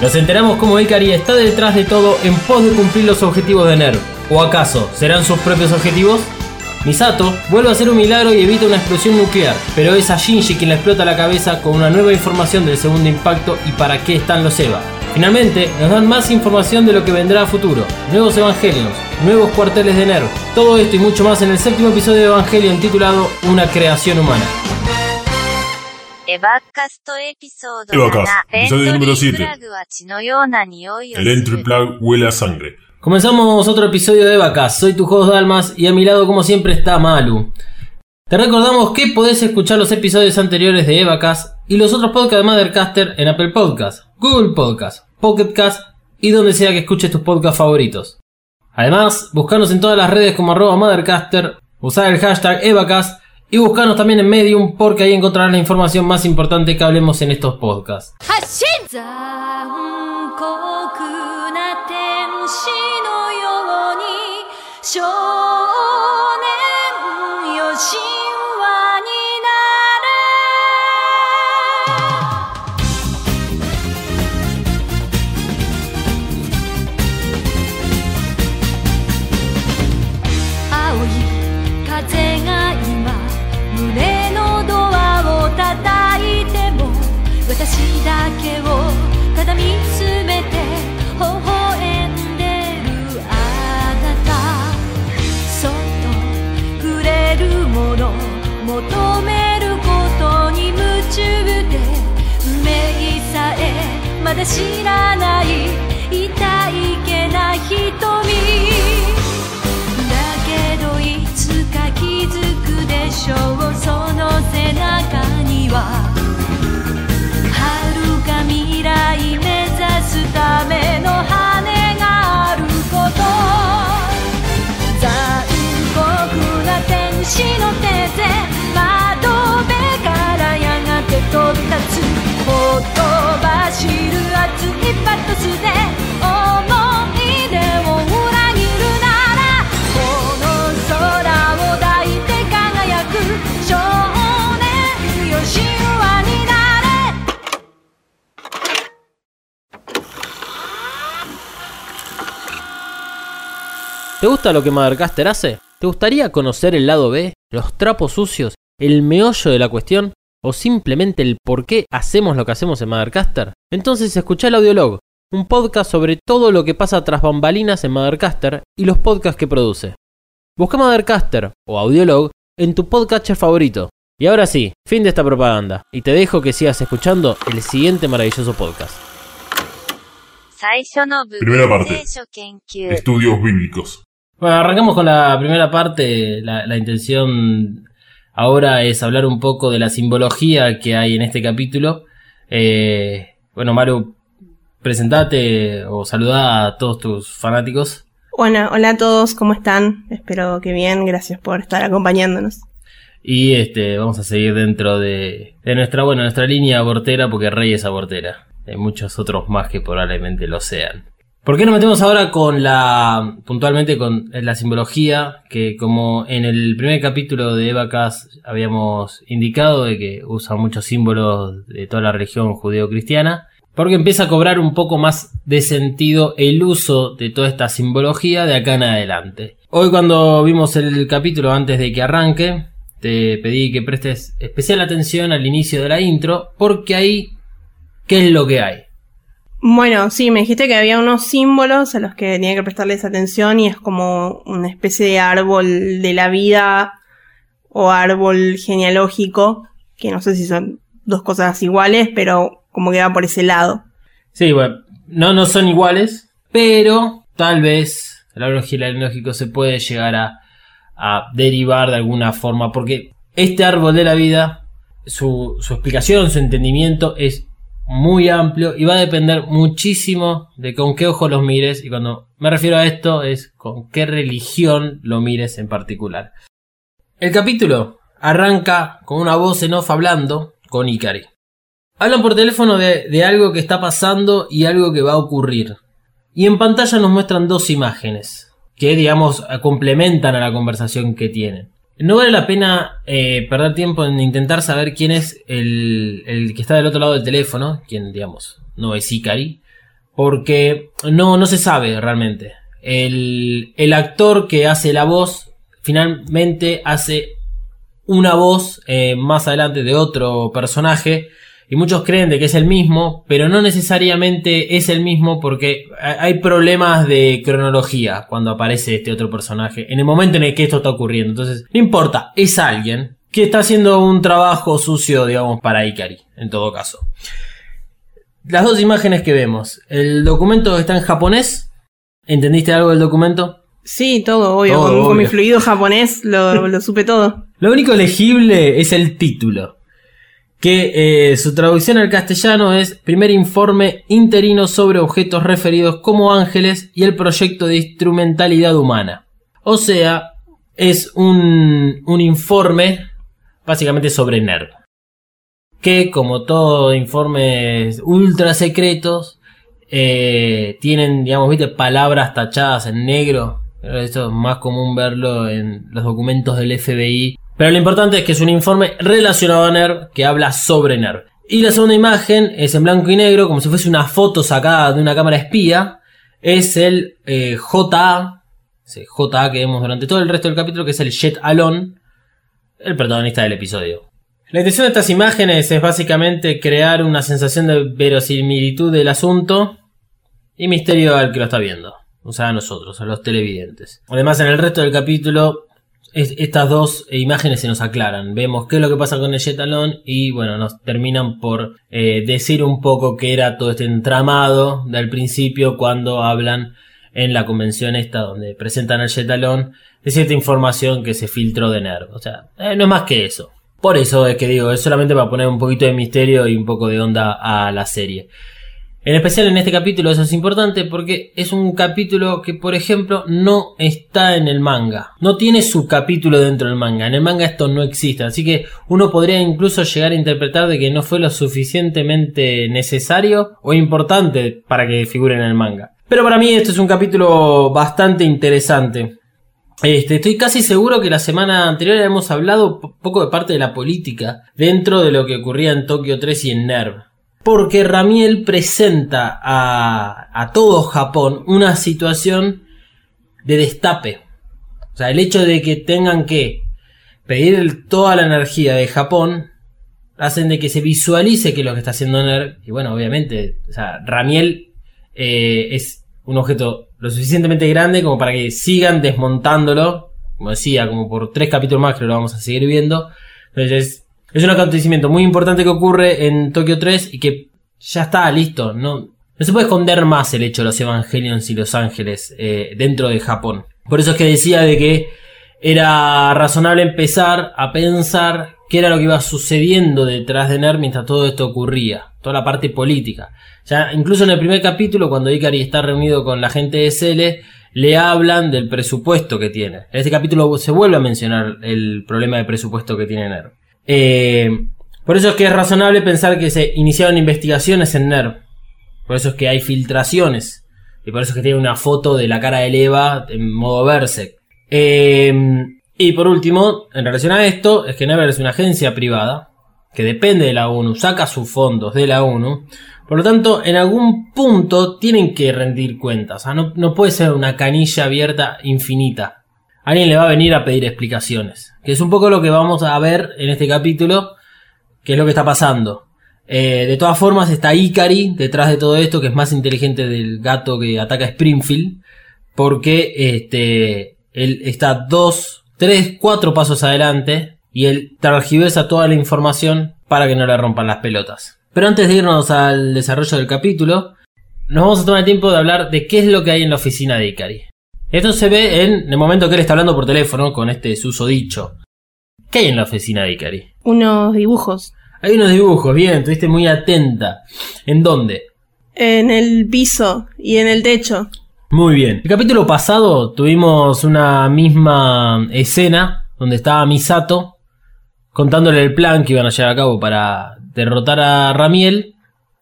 Nos enteramos cómo Ikari está detrás de todo en pos de cumplir los objetivos de NERV. ¿O acaso serán sus propios objetivos? Misato vuelve a hacer un milagro y evita una explosión nuclear, pero es a Shinji quien le explota la cabeza con una nueva información del segundo impacto y para qué están los EVA. Finalmente, nos dan más información de lo que vendrá a futuro, nuevos Evangelions, nuevos cuarteles de NERV, todo esto y mucho más en el séptimo episodio de Evangelion titulado Una creación humana. バッカストエピソード7。episodio número 7. El entry plug huele a sangre. Comenzamos otro episodio de Vacas. Soy tu host Dalmas y a mi lado, como siempre, está Malu. Te recordamos que podés escuchar los episodios anteriores de Evacast y los otros podcasts de Mothercaster en Apple Podcast, Google Podcast, Pocket Cast y donde sea que escuches tus podcasts favoritos. Además, buscarnos en todas las redes como arroba Mothercaster, usar el hashtag Evacast y buscanos también en Medium porque ahí encontrarás la información más importante que hablemos en estos podcasts. 知らない痛いけな瞳だけどいつか気づくでしょうその背中には遥か未来目指すための羽があること残酷な天使の手で ¿Te gusta lo que Madercaster hace? ¿Te gustaría conocer el lado B, los trapos sucios, el meollo de la cuestión? ¿O simplemente el por qué hacemos lo que hacemos en Madercaster? Entonces escucha el audiolog, un podcast sobre todo lo que pasa tras bambalinas en Madercaster y los podcasts que produce. Busca Madercaster o Audiolog en tu podcatcher favorito. Y ahora sí, fin de esta propaganda, y te dejo que sigas escuchando el siguiente maravilloso podcast. Primera parte. Estudios bíblicos. Bueno, arrancamos con la primera parte. La, la intención ahora es hablar un poco de la simbología que hay en este capítulo. Eh, bueno, Maru, presentate o saludá a todos tus fanáticos. Bueno, hola a todos, ¿cómo están? Espero que bien, gracias por estar acompañándonos. Y este, vamos a seguir dentro de, de nuestra, bueno, nuestra línea abortera, porque Rey es abortera. Hay muchos otros más que probablemente lo sean. ¿Por qué nos metemos ahora con la, puntualmente con la simbología? Que como en el primer capítulo de Evacas habíamos indicado de que usa muchos símbolos de toda la religión judeo-cristiana. Porque empieza a cobrar un poco más de sentido el uso de toda esta simbología de acá en adelante. Hoy cuando vimos el capítulo antes de que arranque, te pedí que prestes especial atención al inicio de la intro, porque ahí, ¿qué es lo que hay? Bueno, sí, me dijiste que había unos símbolos a los que tenía que prestarles atención y es como una especie de árbol de la vida o árbol genealógico, que no sé si son dos cosas iguales, pero como que va por ese lado. Sí, bueno, no, no son iguales, pero tal vez el árbol genealógico se puede llegar a, derivar de alguna forma, porque este árbol de la vida, su explicación, su entendimiento es muy amplio y va a depender muchísimo de con qué ojo los mires, y cuando me refiero a esto es con qué religión lo mires en particular. El capítulo arranca con una voz en off hablando con Ikari. Hablan por teléfono de, de algo que está pasando y algo que va a ocurrir. Y en pantalla nos muestran dos imágenes que, digamos, complementan a la conversación que tienen. No vale la pena eh, perder tiempo en intentar saber quién es el, el que está del otro lado del teléfono, quién, digamos, no es Ikari, porque no, no se sabe realmente. El, el actor que hace la voz finalmente hace una voz eh, más adelante de otro personaje y muchos creen de que es el mismo, pero no necesariamente es el mismo porque hay problemas de cronología cuando aparece este otro personaje, en el momento en el que esto está ocurriendo. Entonces, no importa, es alguien que está haciendo un trabajo sucio, digamos, para Ikari, en todo caso. Las dos imágenes que vemos, el documento está en japonés, ¿entendiste algo del documento? Sí, todo, obvio. Todo, con, con mi fluido japonés lo, lo supe todo. Lo único legible es el título. Que eh, su traducción al castellano es Primer informe interino sobre objetos referidos como ángeles y el proyecto de instrumentalidad humana. O sea, es un, un informe básicamente sobre NERV. Que como todo informes ultra secretos, eh, tienen, digamos, viste, palabras tachadas en negro. Esto es más común verlo en los documentos del FBI. Pero lo importante es que es un informe relacionado a NERV que habla sobre NERV. Y la segunda imagen es en blanco y negro, como si fuese una foto sacada de una cámara espía. Es el eh, JA, ese JA que vemos durante todo el resto del capítulo, que es el Jet Alone, el protagonista del episodio. La intención de estas imágenes es básicamente crear una sensación de verosimilitud del asunto y misterio al que lo está viendo. O sea, a nosotros, a los televidentes. Además, en el resto del capítulo, es- estas dos imágenes se nos aclaran. Vemos qué es lo que pasa con el Jet Alone y, bueno, nos terminan por eh, decir un poco qué era todo este entramado del principio cuando hablan en la convención esta donde presentan al Jet Alone de cierta información que se filtró de NERV. O sea, eh, no es más que eso. Por eso es que digo, es solamente para poner un poquito de misterio y un poco de onda a la serie. En especial en este capítulo eso es importante porque es un capítulo que, por ejemplo, no está en el manga. No tiene su capítulo dentro del manga. En el manga esto no existe. Así que uno podría incluso llegar a interpretar de que no fue lo suficientemente necesario o importante para que figure en el manga. Pero para mí este es un capítulo bastante interesante. Este, estoy casi seguro que la semana anterior hemos hablado poco de parte de la política dentro de lo que ocurría en Tokio 3 y en NERV. Porque Ramiel presenta a, a todo Japón una situación de destape. O sea, el hecho de que tengan que pedir toda la energía de Japón hacen de que se visualice que lo que está haciendo NERV. Y bueno, obviamente, o sea, Ramiel eh, es un objeto lo suficientemente grande como para que sigan desmontándolo. Como decía, como por tres capítulos más que lo vamos a seguir viendo. Entonces, es un acontecimiento muy importante que ocurre en Tokio 3 y que ya está listo. No, no se puede esconder más el hecho de los Evangelions y los ángeles eh, dentro de Japón. Por eso es que decía de que era razonable empezar a pensar qué era lo que iba sucediendo detrás de NER mientras todo esto ocurría. Toda la parte política. Ya incluso en el primer capítulo, cuando Ikari está reunido con la gente de SL, le hablan del presupuesto que tiene. En este capítulo se vuelve a mencionar el problema de presupuesto que tiene NERV. Eh, por eso es que es razonable pensar que se iniciaron investigaciones en NERV. Por eso es que hay filtraciones. Y por eso es que tiene una foto de la cara de Eva en modo Berserk. Eh, y por último, en relación a esto, es que NERV es una agencia privada que depende de la ONU, saca sus fondos de la ONU. Por lo tanto, en algún punto tienen que rendir cuentas. No puede ser una canilla abierta infinita. Alguien le va a venir a pedir explicaciones. Que es un poco lo que vamos a ver en este capítulo. Que es lo que está pasando. Eh, de todas formas, está Ikari detrás de todo esto, que es más inteligente del gato que ataca Springfield. Porque este, él está dos, tres, cuatro pasos adelante. Y él tergiversa toda la información para que no le rompan las pelotas. Pero antes de irnos al desarrollo del capítulo, nos vamos a tomar el tiempo de hablar de qué es lo que hay en la oficina de Ikari. Esto se ve en el momento que él está hablando por teléfono con este susodicho. ¿Qué hay en la oficina de Ikari? Unos dibujos. Hay unos dibujos, bien, estuviste muy atenta. ¿En dónde? En el piso y en el techo. Muy bien. El capítulo pasado tuvimos una misma escena donde estaba Misato contándole el plan que iban a llevar a cabo para derrotar a Ramiel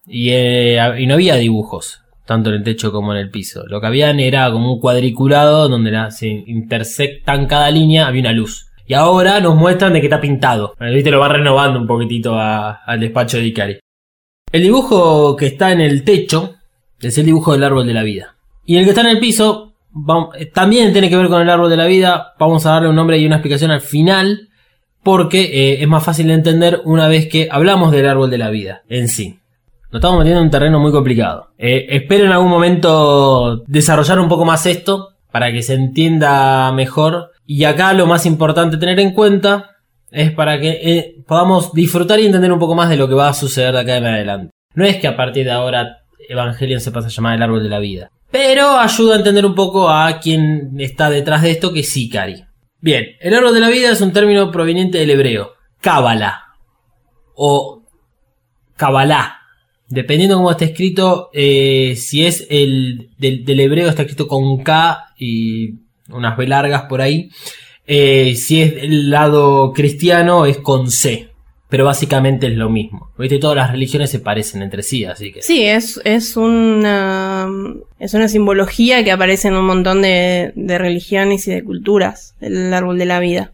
y, eh, y no había dibujos, tanto en el techo como en el piso. Lo que habían era como un cuadriculado donde la- se intersectan cada línea, había una luz. Y ahora nos muestran de que está pintado. Viste, lo va renovando un poquitito al despacho de Ikari. El dibujo que está en el techo es el dibujo del árbol de la vida. Y el que está en el piso también tiene que ver con el árbol de la vida. Vamos a darle un nombre y una explicación al final. Porque eh, es más fácil de entender una vez que hablamos del árbol de la vida en sí. Nos estamos metiendo en un terreno muy complicado. Eh, espero en algún momento desarrollar un poco más esto para que se entienda mejor. Y acá lo más importante tener en cuenta es para que eh, podamos disfrutar y entender un poco más de lo que va a suceder de acá en adelante. No es que a partir de ahora Evangelion se pase a llamar el árbol de la vida. Pero ayuda a entender un poco a quién está detrás de esto, que es Ikari. Bien, el árbol de la vida es un término proveniente del hebreo. Cábala. O Kabbalah. Dependiendo cómo está escrito, eh, si es el del, del hebreo está escrito con K y unas B largas por ahí. Eh, si es del lado cristiano es con C. Pero básicamente es lo mismo. ¿Viste? Todas las religiones se parecen entre sí, así que... Sí, es, es una es una simbología que aparece en un montón de, de religiones y de culturas, el árbol de la vida.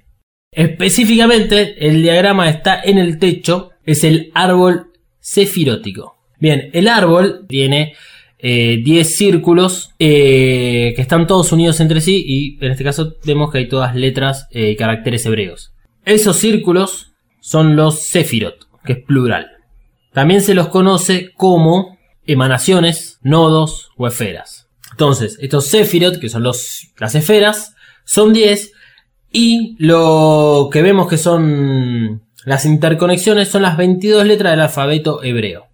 Específicamente, el diagrama está en el techo, es el árbol cefirótico. Bien, el árbol tiene eh, 10 círculos eh, que están todos unidos entre sí y en este caso vemos que hay todas letras eh, y caracteres hebreos. Esos círculos son los sefirot, que es plural. También se los conoce como emanaciones, nodos o esferas. Entonces, estos sefirot, que son las esferas, son 10 y lo que vemos que son las interconexiones son las 22 letras del alfabeto hebreo.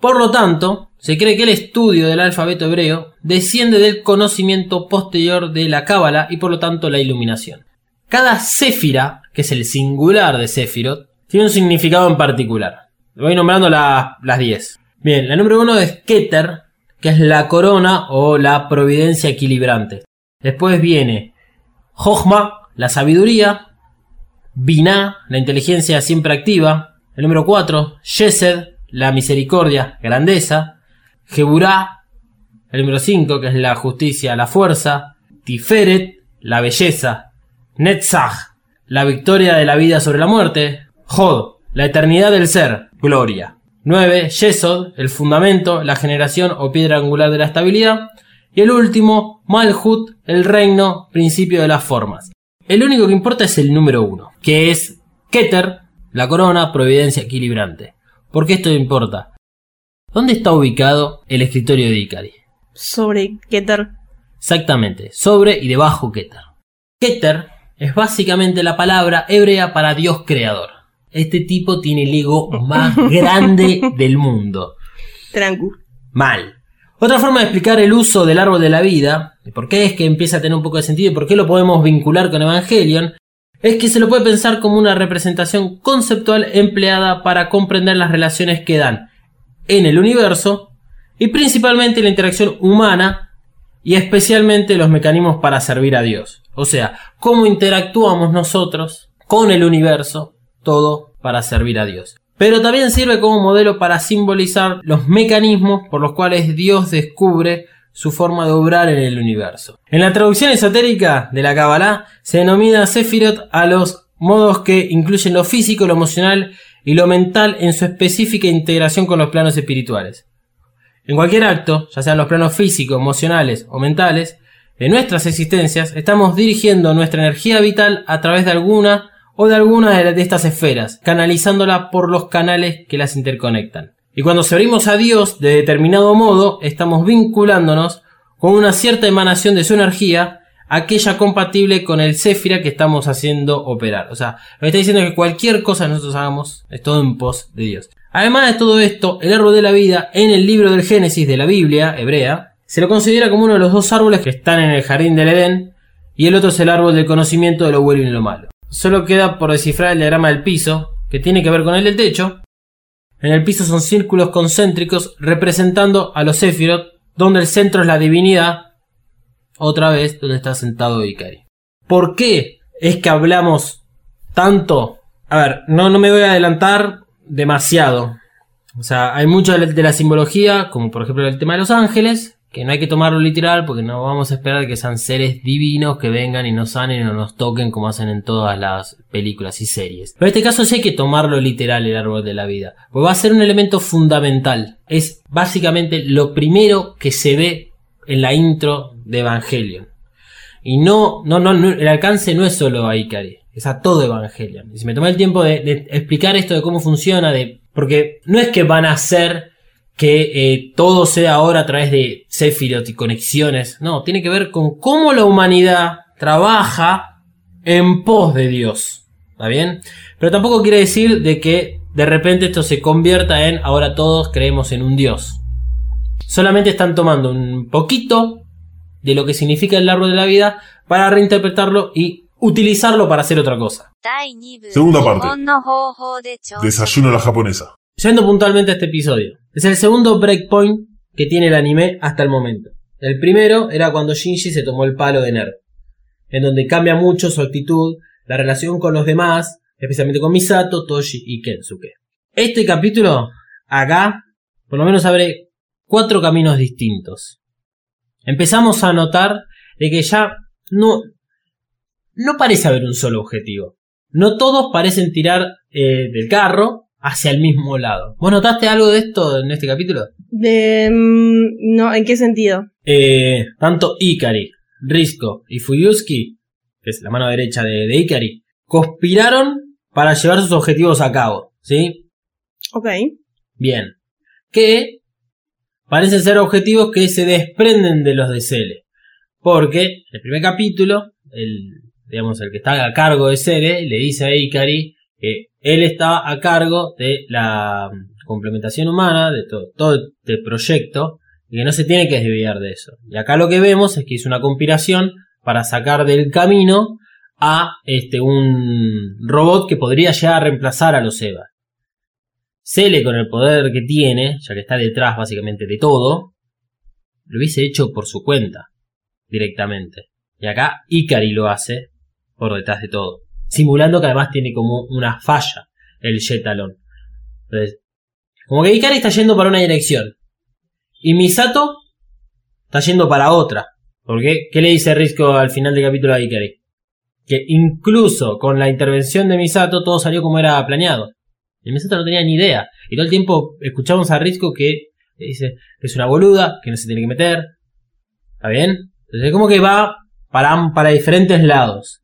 Por lo tanto, se cree que el estudio del alfabeto hebreo desciende del conocimiento posterior de la cábala y por lo tanto la iluminación. Cada séfira, que es el singular de Sefirot, tiene un significado en particular. Voy nombrando la- las 10. Bien, la número 1 es Keter, que es la corona o la providencia equilibrante. Después viene Jochma, la sabiduría. Binah, la inteligencia siempre activa. El número 4, Yesed, la misericordia, grandeza. Geburah, el número 5, que es la justicia, la fuerza. Tiferet, la belleza. Netzach, la victoria de la vida sobre la muerte. Jod, la eternidad del ser, gloria. 9. Yesod, el fundamento, la generación o piedra angular de la estabilidad. Y el último, Malhut, el reino, principio de las formas. El único que importa es el número 1, que es Keter, la corona, providencia equilibrante. ¿Por qué esto importa? ¿Dónde está ubicado el escritorio de Ikari? Sobre Keter. Exactamente, sobre y debajo Keter. Keter es básicamente la palabra hebrea para Dios creador. Este tipo tiene el ego más grande del mundo. Trancu. Mal. Otra forma de explicar el uso del árbol de la vida, y por qué es que empieza a tener un poco de sentido y por qué lo podemos vincular con Evangelion, es que se lo puede pensar como una representación conceptual empleada para comprender las relaciones que dan en el universo y principalmente la interacción humana y especialmente los mecanismos para servir a Dios. O sea, cómo interactuamos nosotros con el universo, todo para servir a Dios. Pero también sirve como modelo para simbolizar los mecanismos por los cuales Dios descubre su forma de obrar en el universo. En la traducción esotérica de la Kabbalah se denomina Sefirot a los modos que incluyen lo físico, lo emocional y lo mental en su específica integración con los planos espirituales. En cualquier acto, ya sean los planos físicos, emocionales o mentales, de nuestras existencias, estamos dirigiendo nuestra energía vital a través de alguna o de alguna de de estas esferas, canalizándola por los canales que las interconectan. Y cuando servimos a Dios de determinado modo, estamos vinculándonos con una cierta emanación de su energía, aquella compatible con el Séfira que estamos haciendo operar. O sea, que está diciendo que cualquier cosa que nosotros hagamos es todo en pos de Dios. Además de todo esto, el árbol de la vida en el libro del Génesis de la Biblia hebrea se lo considera como uno de los dos árboles que están en el jardín del Edén y el otro es el árbol del conocimiento de lo bueno y lo malo. Solo queda por descifrar el diagrama del piso, que tiene que ver con el del techo. En el piso son círculos concéntricos representando a los Sefirot, donde el centro es la divinidad, otra vez donde está sentado Ikari. ¿Por qué es que hablamos tanto? A ver, no, no me voy a adelantar demasiado. O sea, hay la, de la simbología, como por ejemplo el tema de los ángeles, que no hay que tomarlo literal porque no vamos a esperar que sean seres divinos que vengan y nos sanen o nos toquen como hacen en todas las películas y series. Pero en este caso sí hay que tomarlo literal el árbol de la vida, porque va a ser un elemento fundamental. Es básicamente lo primero que se ve en la intro de Evangelion. Y no, no, no, el alcance no es solo a Ikari, es a todo Evangelion. Y si me tomé el tiempo de, de explicar esto de cómo funciona, de, porque no es que van a ser que eh, todo sea ahora a través de Sephiroth y conexiones. No, tiene que ver con cómo la humanidad trabaja en pos de Dios. ¿Está bien? Pero tampoco quiere decir de que de repente esto se convierta en ahora todos creemos en un Dios. Solamente están tomando un poquito de lo que significa el árbol de la vida para reinterpretarlo y utilizarlo para hacer otra cosa. Segunda parte. Desayuno a la japonesa. Yendo puntualmente a este episodio. Es el segundo breakpoint que tiene el anime hasta el momento. El primero era cuando Shinji se tomó el palo de Nerd, en donde cambia mucho su actitud, la relación con los demás, especialmente con Misato, Toshi y Kensuke. Este capítulo, acá, por lo menos abre cuatro caminos distintos. Empezamos a notar de que ya no, no parece haber un solo objetivo. No todos parecen tirar eh, del carro hacia el mismo lado. ¿Vos notaste algo de esto en este capítulo? De, mm, no, ¿en qué sentido? Eh, tanto Ikari, Risco y Fuyuski, que es la mano derecha de, de Ikari, conspiraron para llevar sus objetivos a cabo, ¿sí? Ok. Bien. Que parecen ser objetivos que se desprenden de los de Cele. Porque en el primer capítulo, el, digamos, el que está a cargo de Cele le dice a Ikari que él está a cargo de la complementación humana, de todo, todo este proyecto, y que no se tiene que desviar de eso. Y acá lo que vemos es que hizo una conspiración para sacar del camino a este, un robot que podría llegar a reemplazar a los Eva. Cele con el poder que tiene, ya que está detrás básicamente de todo, lo hubiese hecho por su cuenta, directamente. Y acá Ikari lo hace por detrás de todo simulando que además tiene como una falla el Jetalon. Entonces, como que Ikari está yendo para una dirección y Misato está yendo para otra. ¿Por qué? ¿Qué le dice Risco al final del capítulo a Ikari? Que incluso con la intervención de Misato todo salió como era planeado. Y Misato no tenía ni idea. Y todo el tiempo escuchamos a Risco que dice que es una boluda, que no se tiene que meter. ¿Está bien? Entonces es como que va para, para diferentes lados.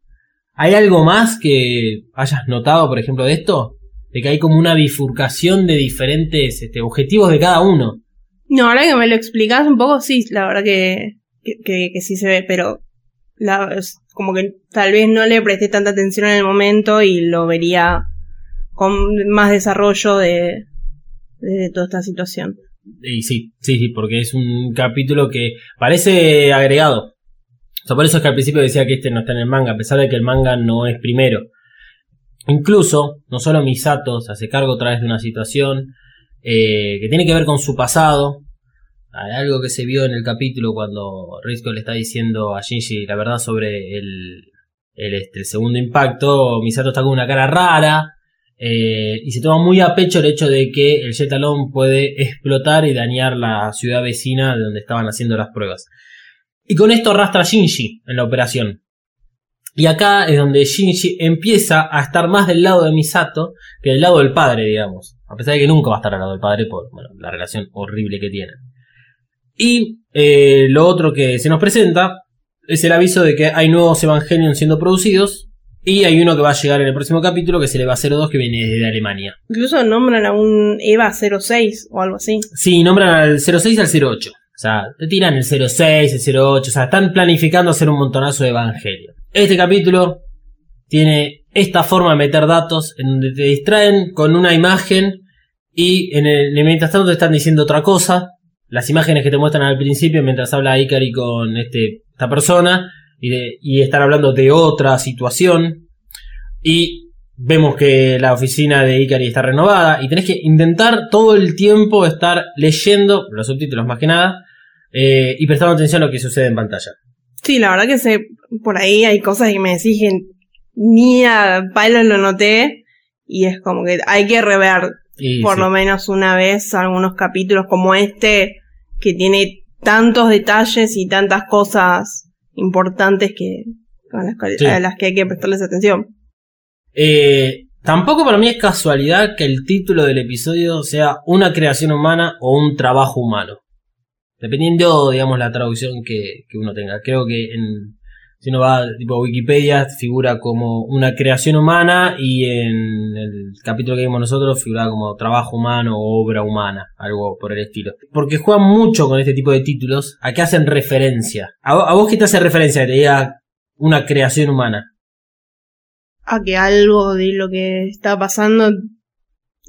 ¿Hay algo más que hayas notado, por ejemplo, de esto? De que hay como una bifurcación de diferentes este, objetivos de cada uno. No, ahora que me lo explicas un poco, sí, la verdad que, que, que, sí se ve, pero la, como que tal vez no le presté tanta atención en el momento y lo vería con más desarrollo de, de toda esta situación. Y sí, sí, sí, porque es un capítulo que parece agregado. O por eso es que al principio decía que este no está en el manga, a pesar de que el manga no es primero. Incluso, no solo Misato se hace cargo otra vez de una situación eh, que tiene que ver con su pasado. Algo que se vio en el capítulo cuando Risco le está diciendo a Shinji la verdad sobre el, el, este, segundo impacto. Misato está con una cara rara. Eh, y se toma muy a pecho el hecho de que el Jetalón puede explotar y dañar la ciudad vecina de donde estaban haciendo las pruebas. Y con esto arrastra a Shinji en la operación. Y acá es donde Shinji empieza a estar más del lado de Misato que del lado del padre, digamos. A pesar de que nunca va a estar al lado del padre por la relación horrible que tienen. Y eh, lo otro que se nos presenta es el aviso de que hay nuevos Evangelion siendo producidos. Y hay uno que va a llegar en el próximo capítulo, que es el EVA 02, que viene desde Alemania. Incluso nombran a un EVA 06 o algo así. Sí, nombran al 06 y al 08. O sea, te tiran el 06, el 08, o sea, están planificando hacer un montonazo de evangelio. Este capítulo tiene esta forma de meter datos en donde te distraen con una imagen y en el, mientras tanto te están diciendo otra cosa. Las imágenes que te muestran al principio mientras habla Ikari con este, esta persona y, de, y están hablando de otra situación. Y vemos que la oficina de Ikari está renovada y tenés que intentar todo el tiempo estar leyendo los subtítulos más que nada eh, y prestando atención a lo que sucede en pantalla. Sí, la verdad que sé, por ahí hay cosas que me exigen ni a palo lo noté y es como que hay que rever por lo menos una vez algunos capítulos como este que tiene tantos detalles y tantas cosas importantes que a las, que- Sí. a las que hay que prestarles atención. Eh, tampoco para mí es casualidad que el título del episodio sea una creación humana o un trabajo humano. Dependiendo, digamos, la traducción que, que uno tenga. Creo que en, si uno va tipo a Wikipedia figura como una creación humana y en el capítulo que vimos nosotros figura como trabajo humano o obra humana, algo por el estilo. Porque juegan mucho con este tipo de títulos a que hacen referencia. ¿A, vo- a vos qué te hace referencia que te diga una creación humana? A que algo de lo que está pasando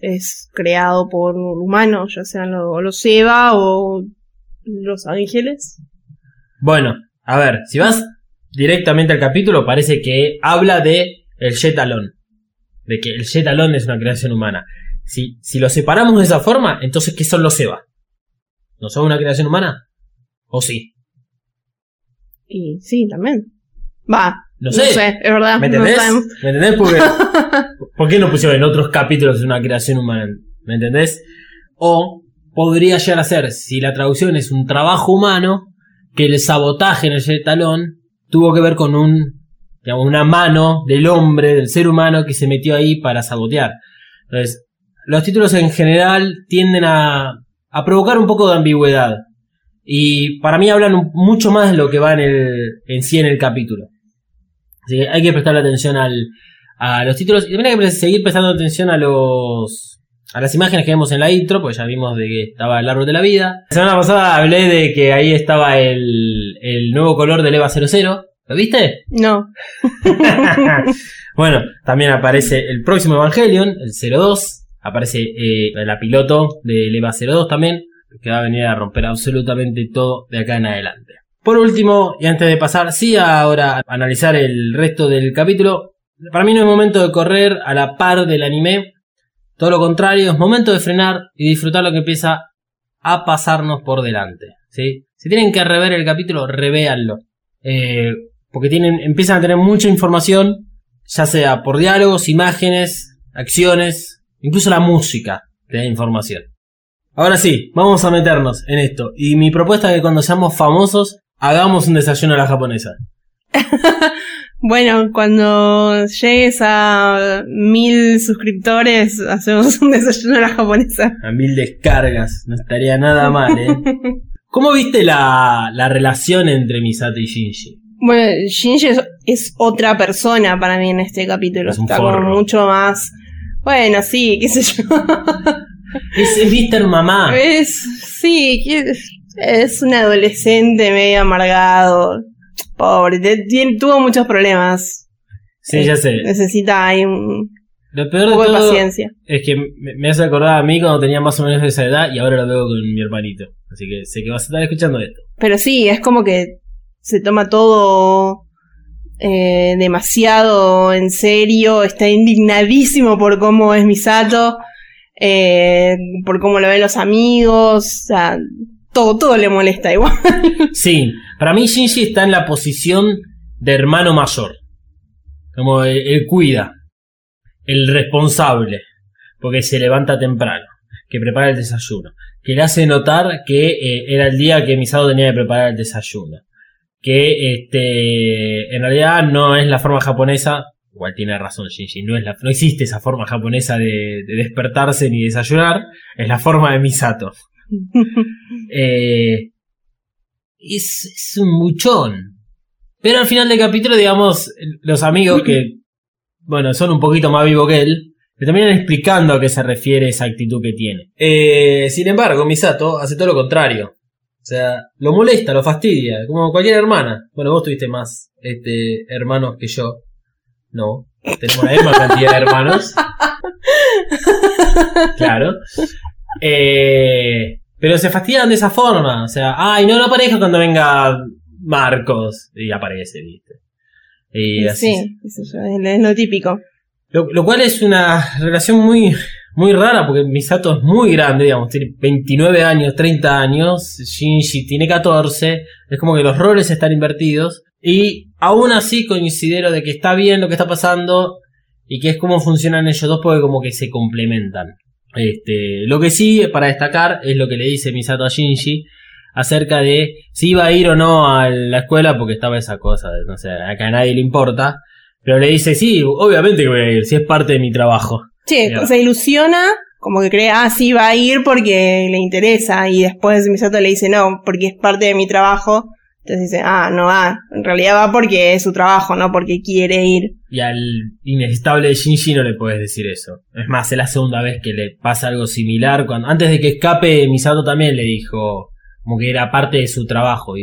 es creado por humanos, ya sean lo- los Eva o los ángeles. Bueno, a ver, si vas directamente al capítulo, parece que habla de el Jetalón. De que el Jetalón es una creación humana. Si, si lo separamos de esa forma, entonces, ¿qué son los Eva? ¿No son una creación humana? ¿O sí? Y sí, también. Va, No no sé. sé, es verdad. ¿Me entendés? ¿Me entendés? Porque, ¿Por qué no pusieron en otros capítulos una creación humana? ¿Me entendés? O podría llegar a ser, si la traducción es un trabajo humano, que el sabotaje en el talón tuvo que ver con un, digamos, una mano del hombre, del ser humano que se metió ahí para sabotear. Entonces, los títulos en general tienden a, a provocar un poco de ambigüedad. Y para mí hablan un- mucho más de lo que va en, el, en sí en el capítulo. Así que hay que prestarle atención al, a los títulos y también hay que seguir prestando atención a los a las imágenes que vemos en la intro, porque ya vimos de que estaba el árbol de la vida. La semana pasada hablé de que ahí estaba el, el nuevo color del EVA 00. ¿Lo viste? No. bueno, también aparece el próximo Evangelion, el 02. Aparece eh, la piloto del EVA 02 también, que va a venir a romper absolutamente todo de acá en adelante. Por último, y antes de pasar, sí, ahora a analizar el resto del capítulo, para mí no es momento de correr a la par del anime. Todo lo contrario, es momento de frenar y disfrutar lo que empieza a pasarnos por delante. ¿sí? Si tienen que rever el capítulo, revéanlo. Eh, porque tienen, empiezan a tener mucha información, ya sea por diálogos, imágenes, acciones, incluso la música te da información. Ahora sí, vamos a meternos en esto. Y mi propuesta es que cuando seamos famosos, hagamos un desayuno a la japonesa. Bueno, cuando llegues a mil suscriptores, hacemos un desayuno a la japonesa. A mil descargas, no estaría nada mal, ¿eh? ¿Cómo viste la, la relación entre Misato y Shinji? Bueno, Shinji es, es otra persona para mí en este capítulo. Es un Está forro. como mucho más. Bueno, sí, qué sé yo. Es, es Mr. Mamá. Es. Sí, que- es un adolescente medio amargado. Pobre, tiene- tuvo muchos problemas. Sí, ya sé. Necesita ahí un Lo peor poco de todo paciencia. es que me, me hace acordar a mí cuando tenía más o menos esa edad y ahora lo veo con mi hermanito. Así que sé que vas a estar escuchando esto. Pero sí, es como que se toma todo eh, demasiado en serio, está indignadísimo por cómo es Misato, eh, por cómo lo ven los amigos, o sea, todo, todo le molesta igual. Sí, para mí Shinji está en la posición de hermano mayor. Como él cuida. El responsable. Porque se levanta temprano. Que prepara el desayuno. Que le hace notar que eh, era el día que Misato tenía que preparar el desayuno. Que este en realidad no es la forma japonesa. Igual tiene razón Shinji. No, es la, no existe esa forma japonesa de despertarse ni desayunar. Es la forma de Misato. Eh, es, es un muchón. Pero al final del capítulo, digamos, los amigos que, bueno, son un poquito más vivos que él, le terminan explicando a qué se refiere esa actitud que tiene. Eh, sin embargo, Misato hace todo lo contrario. O sea, lo molesta, lo fastidia, como cualquier hermana. Bueno, vos tuviste más este, hermanos que yo. No, tenemos la misma cantidad de hermanos. Claro. Eh, pero se fastidian de esa forma. O sea, ay, no, no aparezca cuando venga Marcos. Y aparece, ¿viste? Y así. sí, yo, es es lo típico. Lo, lo cual es una relación muy, muy rara porque Misato es muy grande, digamos, tiene 29 años, 30 años, Shinji tiene 14, es como que los roles están invertidos y aún así considero de que está bien lo que está pasando y que es como funcionan ellos dos porque como que se complementan. Este, lo que sí, para destacar, es lo que le dice Misato a Shinji acerca de si iba a ir o no a la escuela porque estaba esa cosa, no sé, acá a nadie le importa, pero le dice, sí, obviamente que voy a ir, si es parte de mi trabajo. Sí, se ilusiona, como que cree, ah, sí, va a ir porque le interesa, y después Misato le dice, no, porque es parte de mi trabajo, entonces dice, ah, no va, en realidad va porque es su trabajo, no porque quiere ir. Y al inestable de Shinji no le puedes decir eso. Es más, es la segunda vez que le pasa algo similar. Cuando, antes de que escape, Misato también le dijo como que era parte de su trabajo.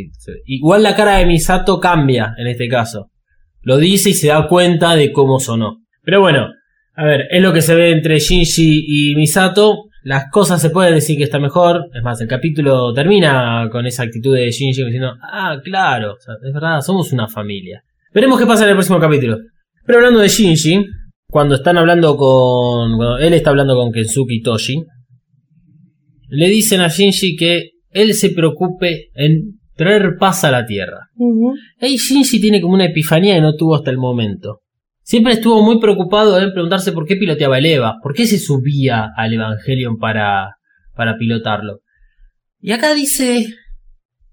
Igual la cara de Misato cambia en este caso. Lo dice y se da cuenta de cómo sonó. Pero bueno, a ver, es lo que se ve entre Shinji y Misato. Las cosas se pueden decir que está mejor. Es más, el capítulo termina con esa actitud de Shinji diciendo, ah, claro, es verdad, somos una familia. Veremos qué pasa en el próximo capítulo. Pero hablando de Shinji, cuando están hablando con... Bueno, él está hablando con Kensuke Toshi. Le dicen a Shinji que él se preocupe en traer paz a la Tierra. Ahí Shinji tiene como una epifanía que no tuvo hasta el momento. Siempre estuvo muy preocupado en preguntarse por qué piloteaba el Eva, por qué se subía al Evangelion para, para pilotarlo. Y acá dice,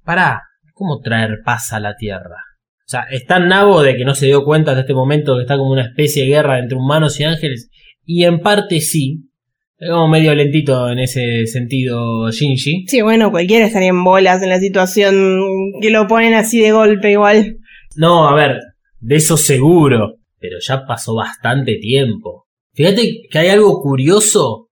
pará, ¿cómo traer paz a la Tierra? O sea, es tan nabo de que no se dio cuenta de este momento que está como una especie de guerra entre humanos y ángeles. Y en parte sí, es como medio lentito en ese sentido Shinji. Sí, bueno, cualquiera estaría en bolas en la situación que lo ponen así de golpe igual. No, a ver, de eso seguro. Pero ya pasó bastante tiempo. Fíjate que hay algo curioso.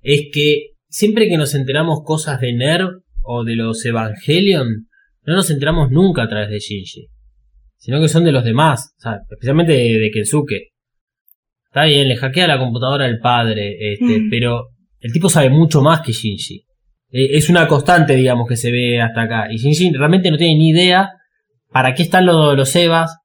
Es que siempre que nos enteramos cosas de Nerv o de los Evangelion, no nos enteramos nunca a través de Shinji. Sino que son de los demás. O sea, especialmente de, de Kensuke. Está bien, le hackea la computadora al padre, este, mm. pero el tipo sabe mucho más que Shinji. Eh, es una constante, digamos, que se ve hasta acá. Y Shinji realmente no tiene ni idea para qué están los, los Evas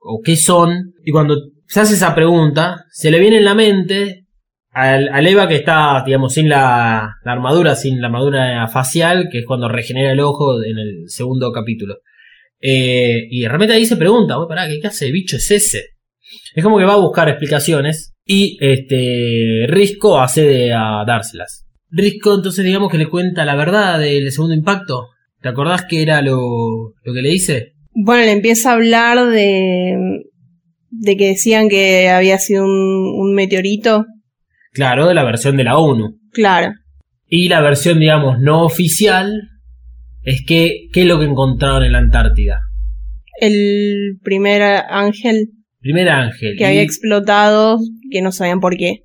o qué son. Y cuando se hace esa pregunta, se le viene en la mente al, Eva que está, digamos, sin la, armadura, sin la armadura facial, que es cuando regenera el ojo en el segundo capítulo. Eh, y realmente ahí se pregunta, pará, ¿qué clase de bicho es ese? Es como que va a buscar explicaciones y este Risco accede a dárselas. Risco entonces digamos que le cuenta la verdad del segundo impacto. ¿Te acordás que era lo, lo que le dice? Bueno, le empieza a hablar de, de que decían que había sido un, un meteorito. Claro, de la versión de la ONU. Claro. Y la versión, digamos, no oficial es que, ¿qué es lo que encontraron en la Antártida? El primer ángel. Primer ángel. Que había explotado, que no sabían por qué.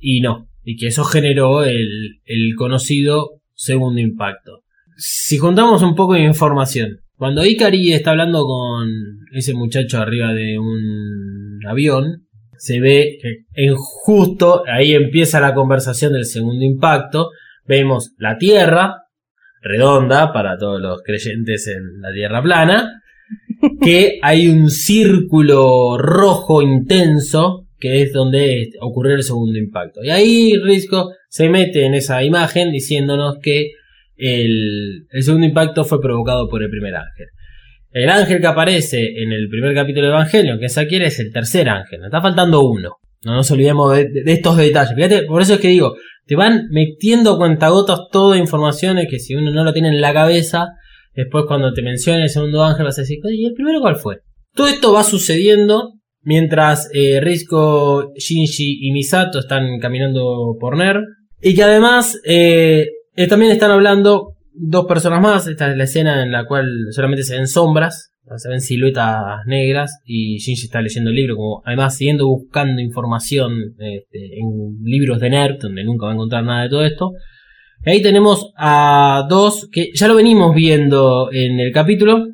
Y no, y que eso generó el, el conocido segundo impacto. Si juntamos un poco de información, cuando Ikari está hablando con ese muchacho arriba de un avión, se ve que en justo ahí empieza la conversación del segundo impacto. Vemos la Tierra, redonda para todos los creyentes en la Tierra plana, que hay un círculo rojo intenso que es donde ocurrió el segundo impacto. Y ahí Risco se mete en esa imagen diciéndonos que el, segundo impacto fue provocado por el primer ángel. El ángel que aparece en el primer capítulo de Evangelio, que es aquí, es el tercer ángel. Está faltando uno. No nos olvidemos de, estos detalles. Fíjate, por eso es que digo, te van metiendo cuentagotas toda informaciones que si uno no lo tiene en la cabeza, Después cuando te mencione el segundo ángel vas a decir, ¿y el primero cuál fue? Todo esto va sucediendo mientras eh, Risco, Shinji y Misato están caminando por Ner. Y que además eh, eh, también están hablando dos personas más. Esta es la escena en la cual solamente se ven sombras, se ven siluetas negras y Shinji está leyendo el libro, como además siguiendo buscando información este, en libros de nerd, donde nunca va a encontrar nada de todo esto. Ahí tenemos a dos que ya lo venimos viendo en el capítulo.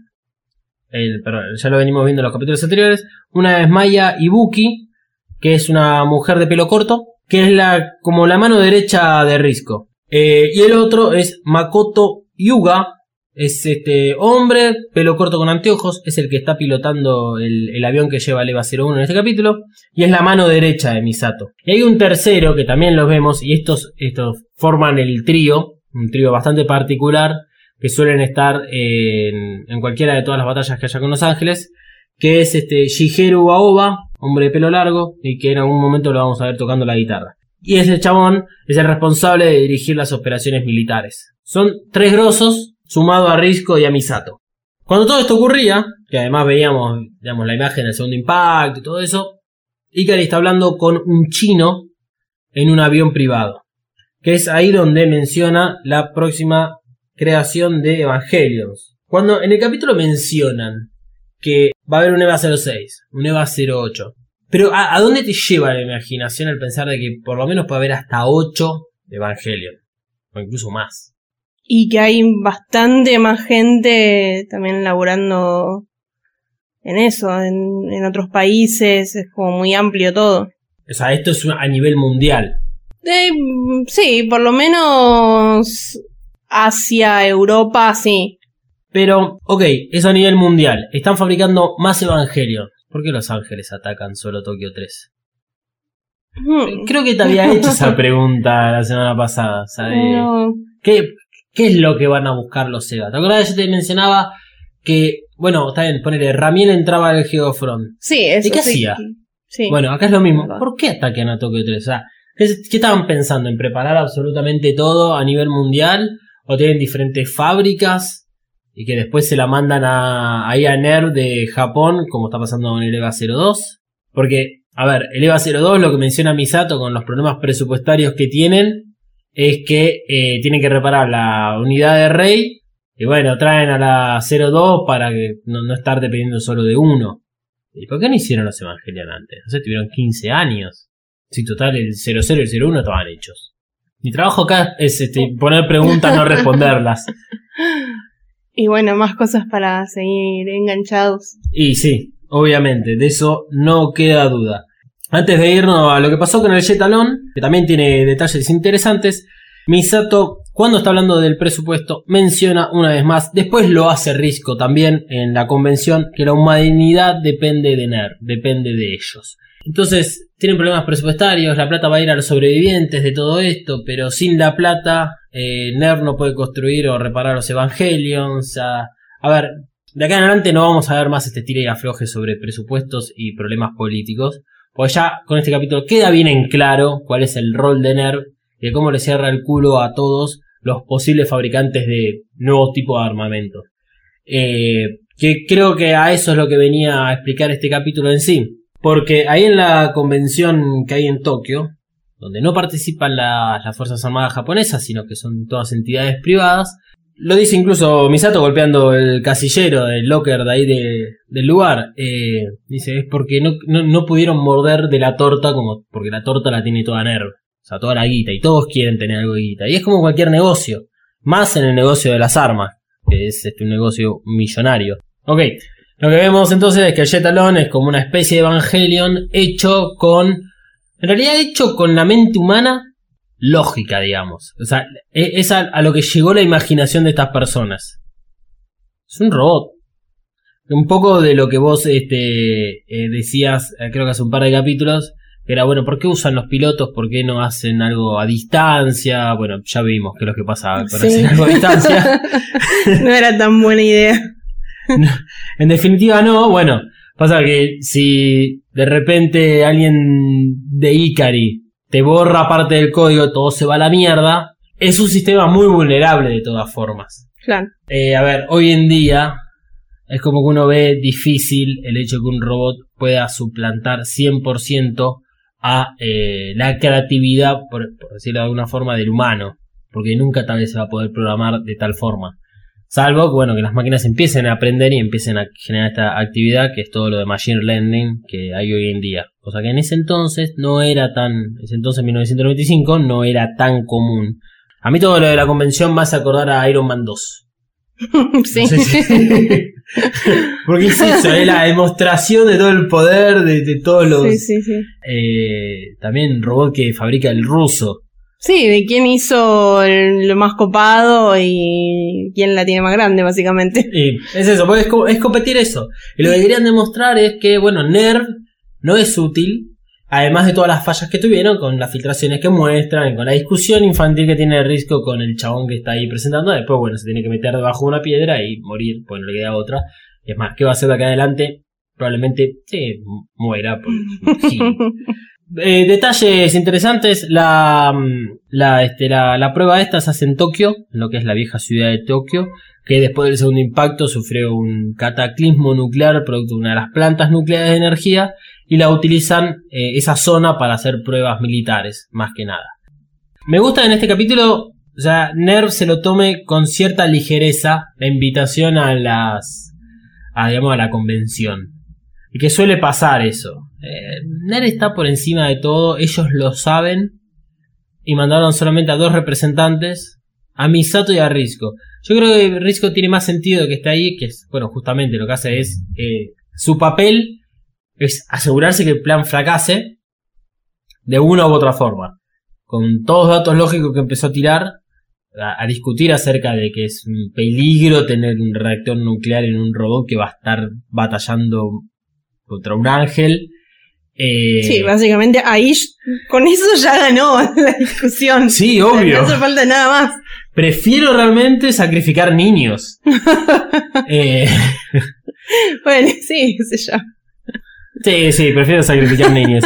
perdón, ya lo venimos viendo en los capítulos anteriores. Una es Maya Ibuki, que es una mujer de pelo corto, que es la como la mano derecha de Risco. Eh, y el otro es Makoto Yuga, es este hombre, pelo corto con anteojos, es el que está pilotando el, avión que lleva el EVA 01 en este capítulo, y es la mano derecha de Misato. Y hay un tercero que también los vemos, y estos, estos forman el trío, un trío bastante particular, que suelen estar en, en, cualquiera de todas las batallas que haya con los ángeles, que es este Shigeru Aoba, hombre de pelo largo, y que en algún momento lo vamos a ver tocando la guitarra. Y ese chabón es el responsable de dirigir las operaciones militares. Son tres grosos, sumado a Risco y a Misato. Cuando todo esto ocurría, que además veíamos digamos, la imagen del segundo impacto y todo eso, Ikari está hablando con un chino en un avión privado. Que es ahí donde menciona la próxima creación de Evangelions. Cuando en el capítulo mencionan que va a haber un EVA 06, un EVA 08. Pero ¿a, dónde te lleva la imaginación el pensar de que por lo menos puede haber hasta 8 Evangelion? O incluso más. Y que hay bastante más gente también laborando en eso, en, otros países, es como muy amplio todo. O sea, esto es a nivel mundial. Eh, sí, por lo menos Asia, Europa, sí. Pero, ok, eso a nivel mundial. Están fabricando más Evangelion. ¿Por qué Los Ángeles atacan solo Tokio 3? Hmm. Creo que te había hecho esa pregunta la semana pasada. ¿qué, ¿Qué es lo que van a buscar los Sega? ¿Te acuerdas? Yo te mencionaba que, bueno, está bien, ponele, Ramiel entraba al Geofront. Sí, eso ¿Y qué hacía? Sí. Bueno, acá es lo mismo. ¿Por qué atacan a Tokio 3? O sea, ¿qué, ¿qué, estaban pensando? ¿En preparar absolutamente todo a nivel mundial? ¿O tienen diferentes fábricas? Y que después se la mandan a, a NER de Japón, como está pasando con el EVA 02. Porque, a ver, el EVA 02, lo que menciona Misato con los problemas presupuestarios que tienen, es que eh, tienen que reparar la unidad de Rey, y bueno, traen a la 02 para no, estar dependiendo solo de uno. ¿Y por qué no hicieron los Evangelion antes? No sé, tuvieron 15 años. Si total el 00 y el 01 estaban hechos. Mi trabajo acá es este, poner preguntas, no responderlas. Y bueno, más cosas para seguir enganchados. Y sí, obviamente, de eso no queda duda. Antes de irnos a lo que pasó con el Jetalón, que también tiene detalles interesantes, Misato, cuando está hablando del presupuesto, menciona una vez más, después lo hace Risco también en la convención, que la humanidad depende de NER, depende de ellos. Entonces, tienen problemas presupuestarios, la plata va a ir a los sobrevivientes de todo esto, pero sin la plata, eh, NER no puede construir o reparar los Evangelions. A, a ver, de acá en adelante no vamos a ver más este tire y afloje sobre presupuestos y problemas políticos, pues ya con este capítulo queda bien en claro cuál es el rol de NER y cómo le cierra el culo a todos los posibles fabricantes de nuevos tipos de armamento. Eh, que creo que a eso es lo que venía a explicar este capítulo en sí. Porque ahí en la convención que hay en Tokio, donde no participan las Fuerzas Armadas japonesas, sino que son todas entidades privadas, lo dice incluso Misato golpeando el casillero, el locker de ahí del lugar. Eh, dice, es porque no, pudieron morder de la torta, como porque la torta la tiene toda NERV. O sea, toda la guita. Y todos quieren tener algo de guita. Y es como cualquier negocio. Más en el negocio de las armas, que es este, un negocio millonario. Ok, lo que vemos entonces es que el Jetalon es como una especie de Evangelion hecho con. En realidad, hecho con la mente humana lógica, digamos. O sea, e, es a, lo que llegó la imaginación de estas personas. Es un robot. Un poco de lo que vos este, eh, decías, eh, creo que hace un par de capítulos, que era, bueno, ¿por qué usan los pilotos? ¿Por qué no hacen algo a distancia? Bueno, ya vimos que es lo que pasaba con hacer algo a distancia. no era tan buena idea. en definitiva no, bueno, pasa que si de repente alguien de Ikari te borra parte del código, todo se va a la mierda, es un sistema muy vulnerable de todas formas. Claro. Eh, a ver, hoy en día es como que uno ve difícil el hecho que un robot pueda suplantar 100% a eh, la creatividad, por, decirlo de alguna forma, del humano, porque nunca tal vez se va a poder programar de tal forma. Salvo bueno, que las máquinas empiecen a aprender y empiecen a generar esta actividad que es todo lo de machine learning que hay hoy en día. Cosa que en ese entonces no era tan, en ese entonces 1995 no era tan común. A mí todo lo de la convención me hace acordar a Iron Man 2. sí. Porque es eso, es la demostración de todo el poder de, todos los... Sí, sí, sí. Eh, también robot que fabrica el ruso. Sí, de quién hizo lo más copado y quién la tiene más grande, básicamente. Y es eso, porque es, competir eso. Y lo que querían demostrar es que, bueno, NERV no es útil, además de todas las fallas que tuvieron, con las filtraciones que muestran, con la discusión infantil que tiene el Risco con el chabón que está ahí presentando. Después, bueno, se tiene que meter debajo de una piedra y morir, pues no le queda otra. Es más, ¿qué va a hacer de acá adelante? Probablemente, sí, muera. Por, Eh, detalles interesantes, la, mm, la, este, la, la prueba esta se hace en Tokio, en lo que es la vieja ciudad de Tokio, que después del segundo impacto sufrió un cataclismo nuclear producto de una de las plantas nucleares de energía y la utilizan eh, esa zona para hacer pruebas militares, más que nada. Me gusta en este capítulo, sea, Nerv se lo tome con cierta ligereza la invitación a las, a, digamos, a la convención. Y que suele pasar eso. Eh, Nerv está por encima de todo, ellos lo saben y mandaron solamente a dos representantes, a Misato y a Risco. Yo creo que Risco tiene más sentido que está ahí, que es, bueno, justamente lo que hace es, eh, su papel es asegurarse que el plan fracase de una u otra forma. Con todos los datos lógicos que empezó a tirar, a, discutir acerca de que es un peligro tener un reactor nuclear en un robot que va a estar batallando contra un ángel. Eh, sí, básicamente ahí con eso ya ganó la discusión. Sí, obvio. No hace falta nada más. Prefiero realmente sacrificar niños. Eh, bueno, sí, qué sé yo. Sí, sí, prefiero sacrificar niños.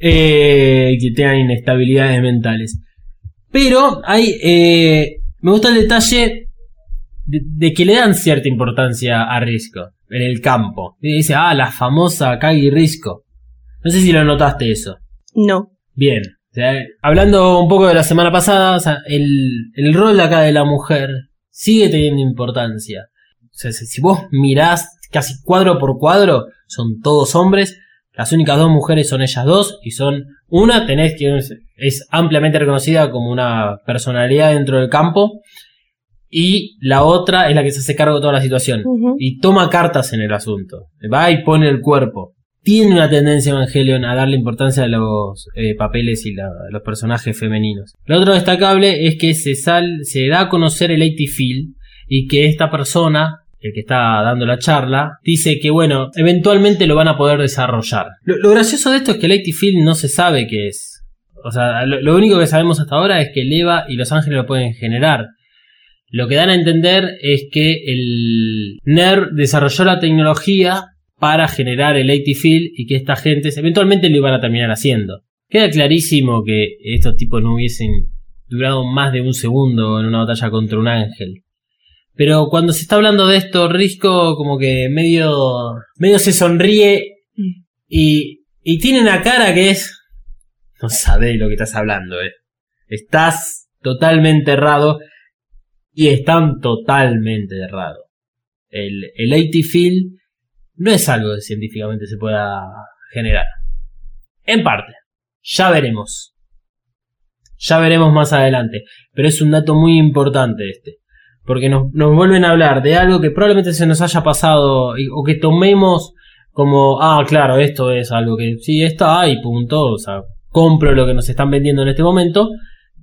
Eh, que tengan inestabilidades mentales. Pero hay. Eh, me gusta el detalle de, que le dan cierta importancia a Risco en el campo. Y dice, ah, la famosa Kagi Risco. No sé si lo notaste eso. No. Bien. hablando un poco de la semana pasada, el, el rol de acá de la mujer sigue teniendo importancia. O sea, si vos mirás casi cuadro por cuadro, son todos hombres. Las únicas dos mujeres son ellas dos y son una, tenés que es ampliamente reconocida como una personalidad dentro del campo y la otra es la que se hace cargo de toda la situación y toma cartas en el asunto. Va y pone el cuerpo. Tiene una tendencia Evangelion a darle importancia a los eh, papeles y los personajes femeninos. Lo otro destacable es que se, sal, se da a conocer el 80 Feel y que esta persona el que está dando la charla, dice que bueno, eventualmente lo van a poder desarrollar. Lo, gracioso de esto es que Lady Field no se sabe qué es. O sea, lo, único que sabemos hasta ahora es que Leva y Los Ángeles lo pueden generar. Lo que dan a entender es que el NER desarrolló la tecnología para generar el Lady Field y que esta gente eventualmente lo iban a terminar haciendo. Queda clarísimo que estos tipos no hubiesen durado más de un segundo en una batalla contra un ángel. Pero cuando se está hablando de esto, Risco como que medio, medio se sonríe y, y tiene una cara que es... No sabéis lo que estás hablando, eh. Estás totalmente errado y están totalmente errado. El, el 80 field no es algo que científicamente se pueda generar. En parte. Ya veremos. Ya veremos más adelante. Pero es un dato muy importante este porque nos, vuelven a hablar de algo que probablemente se nos haya pasado o que tomemos como, ah, claro, esto es algo que sí está ahí, punto, o sea, compro lo que nos están vendiendo en este momento,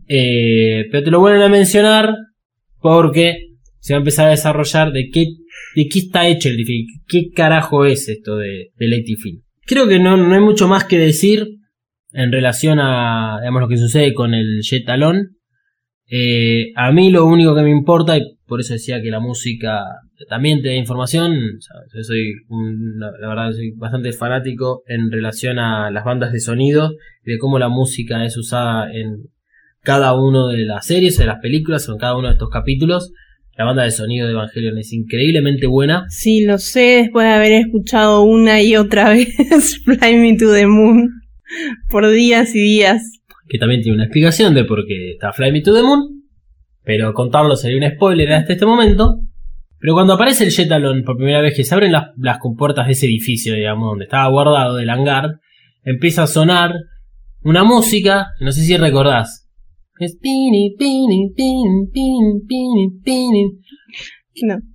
eh, pero te lo vuelven a mencionar porque se va a empezar a desarrollar de qué, de qué está hecho el qué carajo es esto de, de Creo que no, no hay mucho más que decir en relación a, digamos, lo que sucede con el Jet Talón. Eh, a mí lo único que me importa, y por eso decía que la música también te da información, yo soy, la verdad, soy bastante fanático en relación a las bandas de sonido y de cómo la música es usada en cada uno de las series, de las películas o en cada uno de estos capítulos. La banda de sonido de Evangelion es increíblemente buena. Sí, lo sé después de haber escuchado una y otra vez Fly Me to the Moon por días y días que también tiene una explicación de por qué está Fly Me to the Moon, pero contarlo sería un spoiler hasta este momento. Pero cuando aparece el Jetalon por primera vez que se abren las, compuertas de ese edificio, digamos, donde estaba guardado del hangar, empieza a sonar una música, no sé si recordás.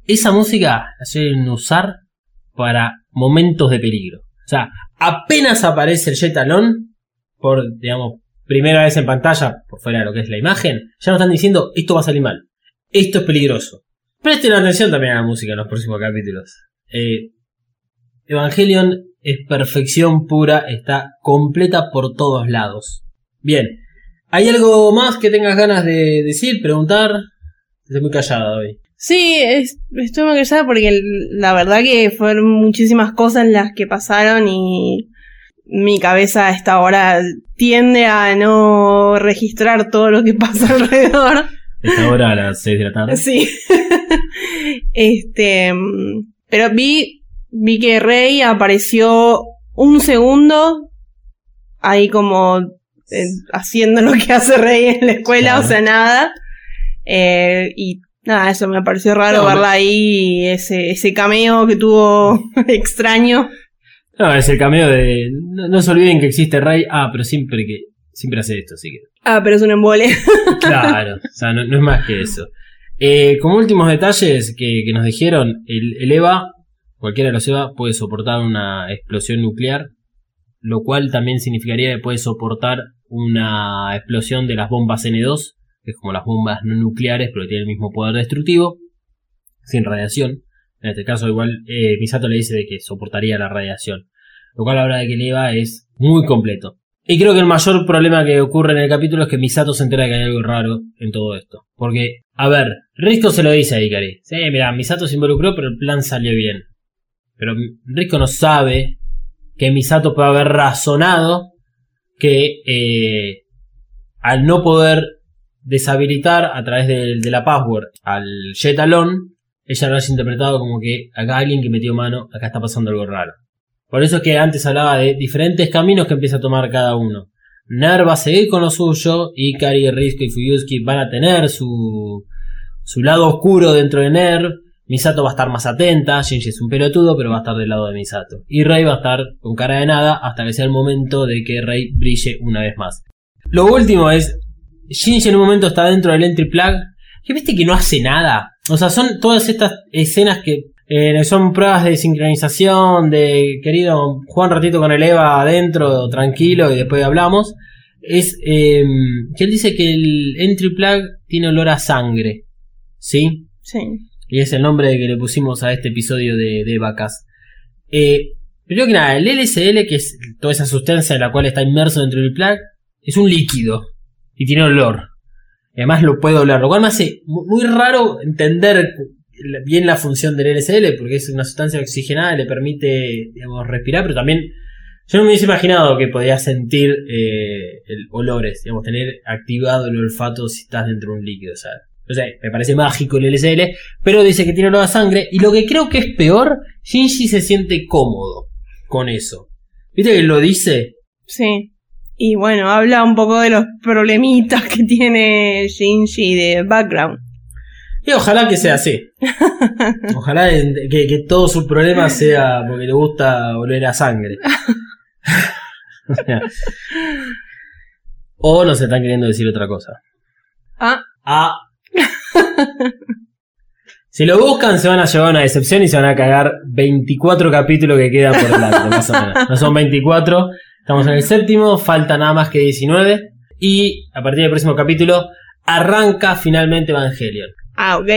Esa música la suelen usar para momentos de peligro. O sea, apenas aparece el Jetalon, por, digamos, primera vez en pantalla, por fuera de lo que es la imagen, ya nos están diciendo esto va a salir mal, esto es peligroso. Presten atención también a la música en los próximos capítulos. Eh, Evangelion es perfección pura, está completa por todos lados. Bien, ¿hay algo más que tengas ganas de decir, preguntar? Estoy muy callada hoy. Sí, estoy muy callada porque la verdad que fueron muchísimas cosas las que pasaron y mi cabeza a esta hora tiende a no registrar todo lo que pasa alrededor. Esta hora a las 6 de la tarde. Sí. este, pero vi, vi que Rey apareció un segundo ahí como eh, haciendo lo que hace Rey en la escuela, o sea, nada. Eh, y nada, eso me pareció raro verla ahí, ese, ese cameo que tuvo extraño. No, es el cameo de. No, se olviden que existe Rey. Ah, pero siempre que. Siempre hace esto, así que. Ah, pero es un embole. claro, o sea, no, es más que eso. Eh, como últimos detalles que, nos dijeron, el, el, EVA, cualquiera de los EVA, puede soportar una explosión nuclear, lo cual también significaría que puede soportar una explosión de las bombas N2, que es como las bombas no nucleares, pero que tienen el mismo poder destructivo, sin radiación. En este caso, igual eh, Misato le dice de que soportaría la radiación. Lo cual habla de que el EVA es muy completo. Y creo que el mayor problema que ocurre en el capítulo es que Misato se entera que hay algo raro en todo esto. Porque, a ver, Risco se lo dice a Ikari. Sí, mira, Misato se involucró, pero el plan salió bien. Pero Risco no sabe que Misato puede haber razonado que eh, al no poder deshabilitar a través de, la password al Jetalon, ella lo haya interpretado como que acá alguien que metió mano, acá está pasando algo raro. Por eso es que antes hablaba de diferentes caminos que empieza a tomar cada uno. Ner va a seguir con lo suyo y Kari, Risco y Fuyuski van a tener su, su lado oscuro dentro de Ner. Misato va a estar más atenta, Shinji es un pelotudo, pero va a estar del lado de Misato. Y Rei va a estar con cara de nada hasta que sea el momento de que Rei brille una vez más. Lo último es, Shinji en un momento está dentro del entry plug, que viste que no hace nada. O sea, son todas estas escenas que eh, son pruebas de sincronización, de querido, jugar un ratito con el Eva adentro, tranquilo, y después hablamos. Es em, que él dice que el entry plug tiene olor a sangre. ¿Sí? Sí. Y es el nombre que le pusimos a este episodio de, vacas. Eh, primero que nada, el LSL, que es toda esa sustancia en la cual está inmerso dentro del plug, es un líquido y tiene olor. Y además lo puede oler, lo cual me hace muy raro entender bien la función del LSL, porque es una sustancia oxigenada le permite digamos, respirar, pero también yo no me hubiese imaginado que podía sentir eh, el olores, digamos, tener activado el olfato si estás dentro de un líquido, o sea, o sea, me parece mágico el LSL, pero dice que tiene olor a sangre. Y lo que creo que es peor, Shinji se siente cómodo con eso. ¿Viste que lo dice? Sí. Y bueno, habla un poco de los problemitas que tiene Shinji de background. Y ojalá que sea así. Ojalá que, que todo su problema sea porque le gusta oler a sangre. o nos están queriendo decir otra cosa. Ah. Ah, si lo buscan, se van a llevar una decepción y se van a cagar 24 capítulos que quedan por delante, más o menos. No son 24, estamos en el séptimo, falta nada más que 19. Y a partir del próximo capítulo, arranca finalmente Evangelion. Ah, ok.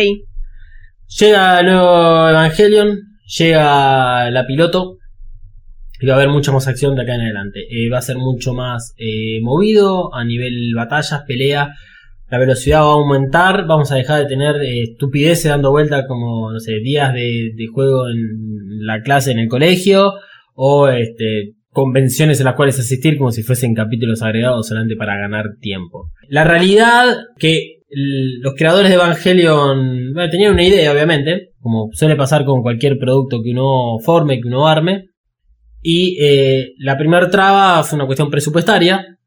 Llega el nuevo Evangelion, llega la piloto. Y va a haber mucha más acción de acá en adelante. Eh, va a ser mucho más eh, movido a nivel batallas, pelea la velocidad va a aumentar, vamos a dejar de tener eh, estupideces dando vuelta como, no sé, días de, juego en la clase en el colegio, o este, convenciones en las cuales asistir como si fuesen capítulos agregados solamente para ganar tiempo. La realidad que los creadores de Evangelion tenían una idea, obviamente, como suele pasar con cualquier producto que uno forme, que uno arme, y eh, la primera traba fue una cuestión presupuestaria,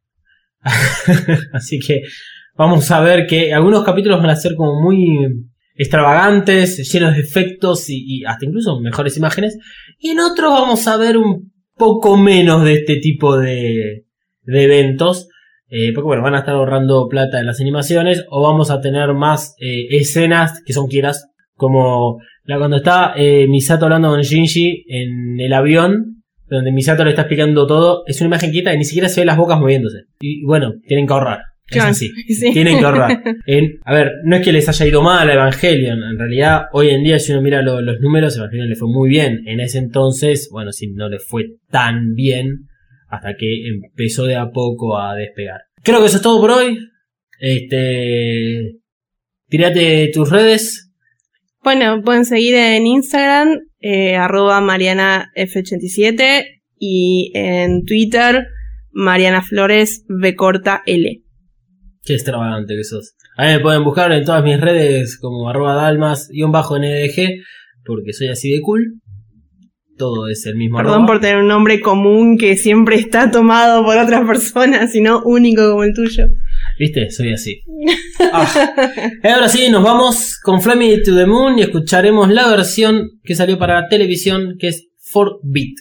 así que vamos a ver que algunos capítulos van a ser como muy extravagantes, llenos de efectos y, hasta incluso mejores imágenes. Y en otros vamos a ver un poco menos de este tipo de, eventos. Eh, porque bueno, van a estar ahorrando plata en las animaciones. O vamos a tener más eh, escenas que son quieras. Como la cuando está eh, Misato hablando con Shinji en el avión. Donde Misato le está explicando todo. Es una imagen quieta y ni siquiera se ve las bocas moviéndose. Y bueno, tienen que ahorrar. Es así. Tienen que ahorrar. a ver, no es que les haya ido mal a Evangelion. En realidad, hoy en día, si uno mira los números, Evangelion le fue muy bien. En ese entonces, bueno, sí, no le fue tan bien. Hasta que empezó de a poco a despegar. Creo que eso es todo por hoy. Este. Tírate tus redes. Bueno, pueden seguir en Instagram, eh, arroba marianaf87 Y en Twitter, Mariana Flores B corta L. Qué extravagante que sos. A mí me pueden buscar en todas mis redes como arroba dalmas y un bajo NDG porque soy así de cool. Todo es el mismo Perdón por tener un nombre común que siempre está tomado por otras personas, sino único como el tuyo. ¿Viste? Soy así. Ah. Ahora sí, nos vamos con Fly Me to the Moon y escucharemos la versión que salió para la televisión, que es 4-bit.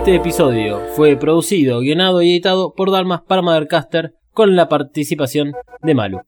Este episodio fue producido, guionado y editado por Dalmas para Mothercaster con la participación de Malu.